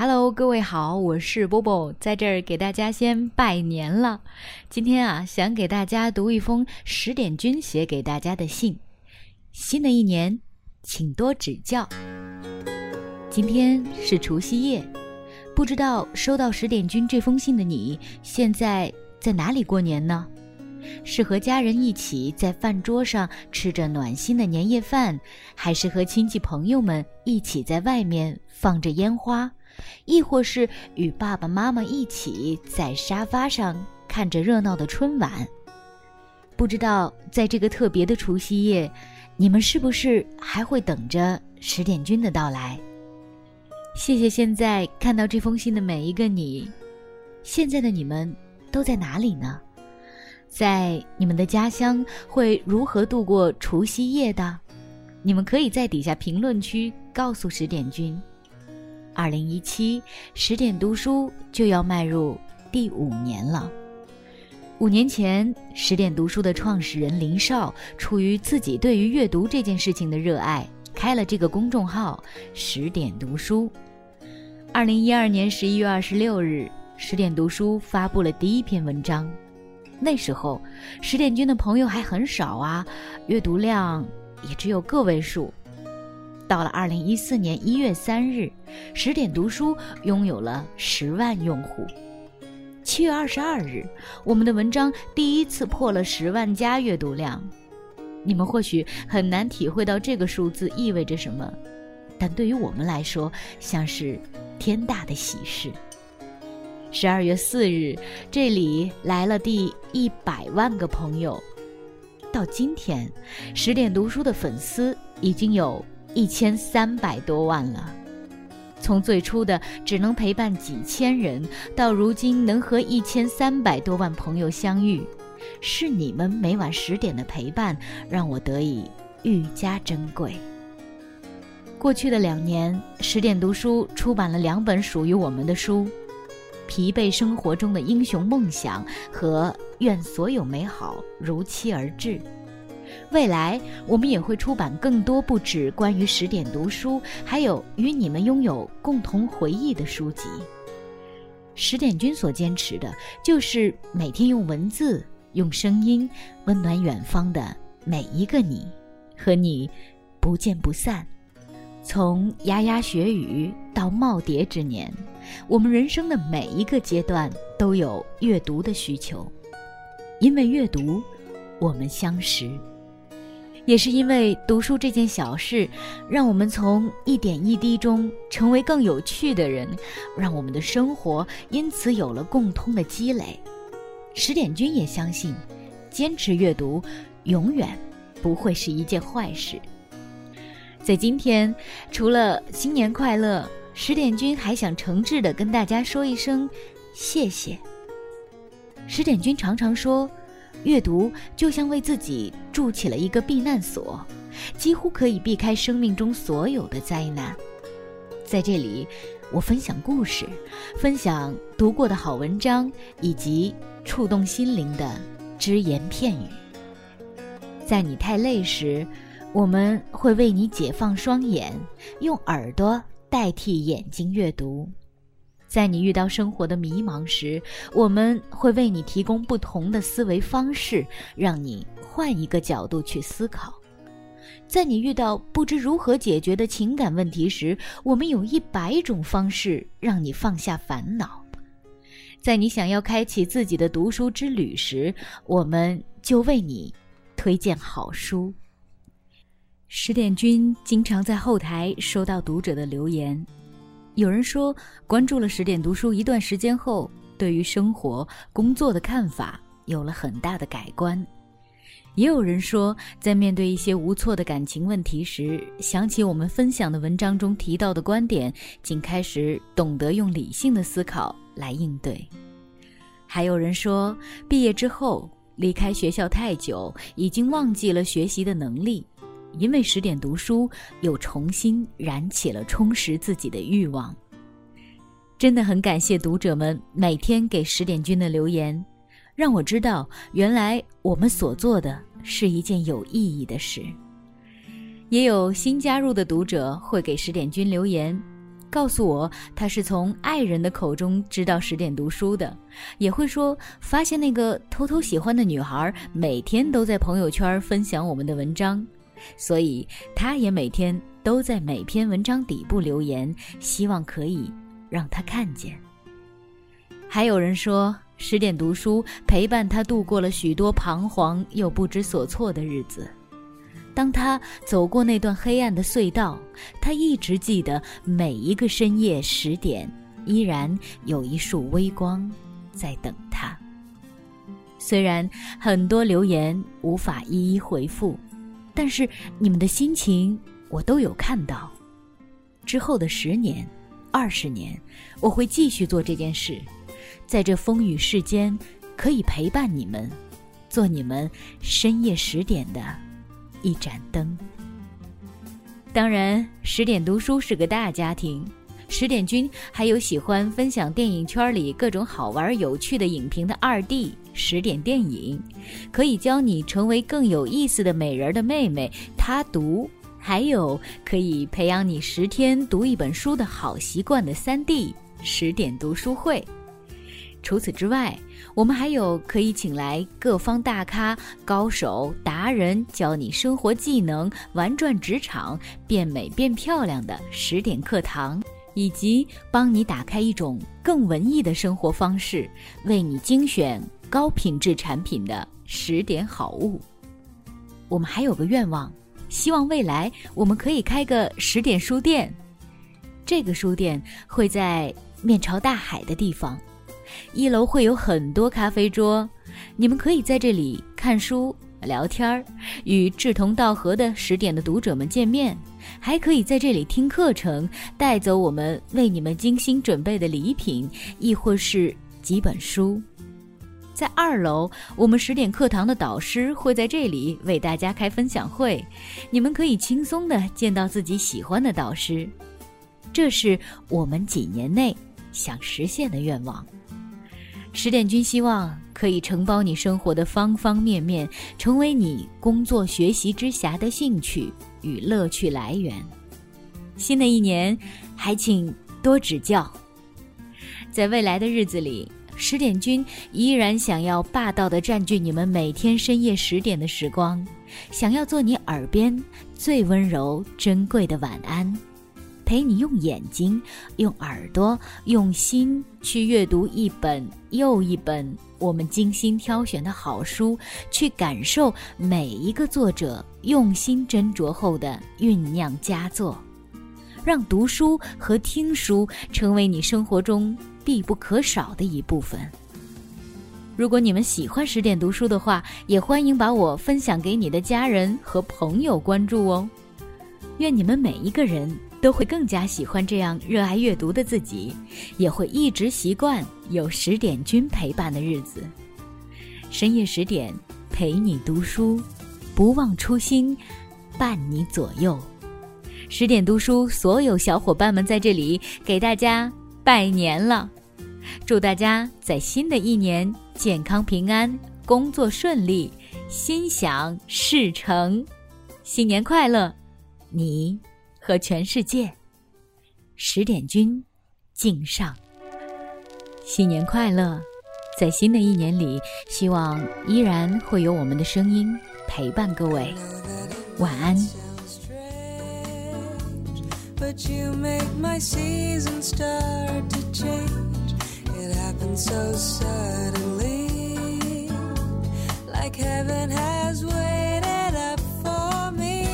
Hello，各位好，我是波波，在这儿给大家先拜年了。今天啊，想给大家读一封十点君写给大家的信。新的一年，请多指教。今天是除夕夜，不知道收到十点君这封信的你，现在在哪里过年呢？是和家人一起在饭桌上吃着暖心的年夜饭，还是和亲戚朋友们一起在外面放着烟花？亦或是与爸爸妈妈一起在沙发上看着热闹的春晚。不知道在这个特别的除夕夜，你们是不是还会等着十点君的到来？谢谢现在看到这封信的每一个你。现在的你们都在哪里呢？在你们的家乡会如何度过除夕夜的？你们可以在底下评论区告诉十点君。二零一七十点读书就要迈入第五年了。五年前，十点读书的创始人林少出于自己对于阅读这件事情的热爱，开了这个公众号“十点读书”。二零一二年十一月二十六日，十点读书发布了第一篇文章。那时候，十点君的朋友还很少啊，阅读量也只有个位数。到了二零一四年一月三日，十点读书拥有了十万用户。七月二十二日，我们的文章第一次破了十万加阅读量。你们或许很难体会到这个数字意味着什么，但对于我们来说，像是天大的喜事。十二月四日，这里来了第一百万个朋友。到今天，十点读书的粉丝已经有。一千三百多万了，从最初的只能陪伴几千人，到如今能和一千三百多万朋友相遇，是你们每晚十点的陪伴，让我得以愈加珍贵。过去的两年，十点读书出版了两本属于我们的书，《疲惫生活中的英雄梦想》和《愿所有美好如期而至》。未来，我们也会出版更多不止关于十点读书，还有与你们拥有共同回忆的书籍。十点君所坚持的，就是每天用文字、用声音，温暖远方的每一个你，和你不见不散。从牙牙学语到耄耋之年，我们人生的每一个阶段都有阅读的需求，因为阅读，我们相识。也是因为读书这件小事，让我们从一点一滴中成为更有趣的人，让我们的生活因此有了共通的积累。十点君也相信，坚持阅读永远不会是一件坏事。在今天，除了新年快乐，十点君还想诚挚地跟大家说一声谢谢。十点君常常说。阅读就像为自己筑起了一个避难所，几乎可以避开生命中所有的灾难。在这里，我分享故事，分享读过的好文章，以及触动心灵的只言片语。在你太累时，我们会为你解放双眼，用耳朵代替眼睛阅读。在你遇到生活的迷茫时，我们会为你提供不同的思维方式，让你换一个角度去思考。在你遇到不知如何解决的情感问题时，我们有一百种方式让你放下烦恼。在你想要开启自己的读书之旅时，我们就为你推荐好书。十点君经常在后台收到读者的留言。有人说，关注了十点读书一段时间后，对于生活、工作的看法有了很大的改观。也有人说，在面对一些无措的感情问题时，想起我们分享的文章中提到的观点，竟开始懂得用理性的思考来应对。还有人说，毕业之后离开学校太久，已经忘记了学习的能力。因为十点读书，又重新燃起了充实自己的欲望。真的很感谢读者们每天给十点君的留言，让我知道原来我们所做的是一件有意义的事。也有新加入的读者会给十点君留言，告诉我他是从爱人的口中知道十点读书的，也会说发现那个偷偷喜欢的女孩每天都在朋友圈分享我们的文章，所以他也每天都在每篇文章底部留言，希望可以让他看见。还有人说十点读书陪伴他度过了许多彷徨又不知所措的日子。当他走过那段黑暗的隧道，他一直记得每一个深夜十点，依然有一束微光在等他。虽然很多留言无法一一回复，但是你们的心情我都有看到。之后的十年、二十年，我会继续做这件事，在这风雨世间，可以陪伴你们，做你们深夜十点的。一盏灯。当然，十点读书是个大家庭，十点君还有喜欢分享电影圈里各种好玩有趣的影评的二弟十点电影，可以教你成为更有意思的美人的妹妹他读，还有可以培养你十天读一本书的好习惯的三 D 十点读书会。除此之外，我们还有可以请来各方大咖、高手、达人教你生活技能、玩转职场、变美变漂亮的十点课堂，以及帮你打开一种更文艺的生活方式，为你精选高品质产品的十点好物。我们还有个愿望，希望未来我们可以开个十点书店。这个书店会在面朝大海的地方。一楼会有很多咖啡桌，你们可以在这里看书、聊天儿，与志同道合的十点的读者们见面，还可以在这里听课程，带走我们为你们精心准备的礼品，亦或是几本书。在二楼，我们十点课堂的导师会在这里为大家开分享会，你们可以轻松的见到自己喜欢的导师。这是我们几年内想实现的愿望。十点君希望可以承包你生活的方方面面，成为你工作学习之暇的兴趣与乐趣来源。新的一年，还请多指教。在未来的日子里，十点君依然想要霸道的占据你们每天深夜十点的时光，想要做你耳边最温柔珍贵的晚安。陪你用眼睛、用耳朵、用心去阅读一本又一本我们精心挑选的好书，去感受每一个作者用心斟酌后的酝酿佳作，让读书和听书成为你生活中必不可少的一部分。如果你们喜欢十点读书的话，也欢迎把我分享给你的家人和朋友关注哦。愿你们每一个人。都会更加喜欢这样热爱阅读的自己，也会一直习惯有十点君陪伴的日子。深夜十点陪你读书，不忘初心，伴你左右。十点读书所有小伙伴们在这里给大家拜年了，祝大家在新的一年健康平安，工作顺利，心想事成，新年快乐！你。和全世界，十点君敬上，新年快乐！在新的一年里，希望依然会有我们的声音陪伴各位。晚安。happened so suddenly, like heaven has waited up for me.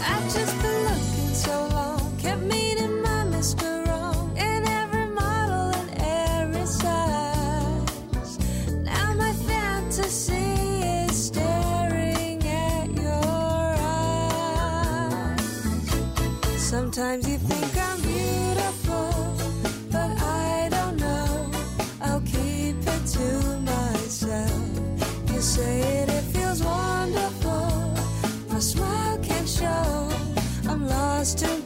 I've just been looking so long, kept meeting my Mr. Wrong in every model and every size. Now my fantasy is staring at your eyes. Sometimes you think I'm beautiful. just too.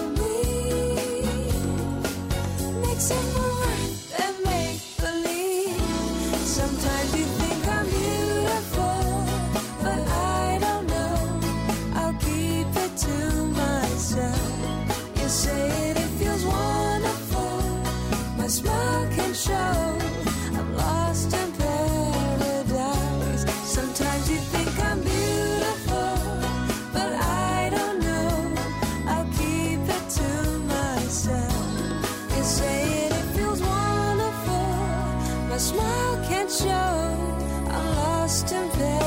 just a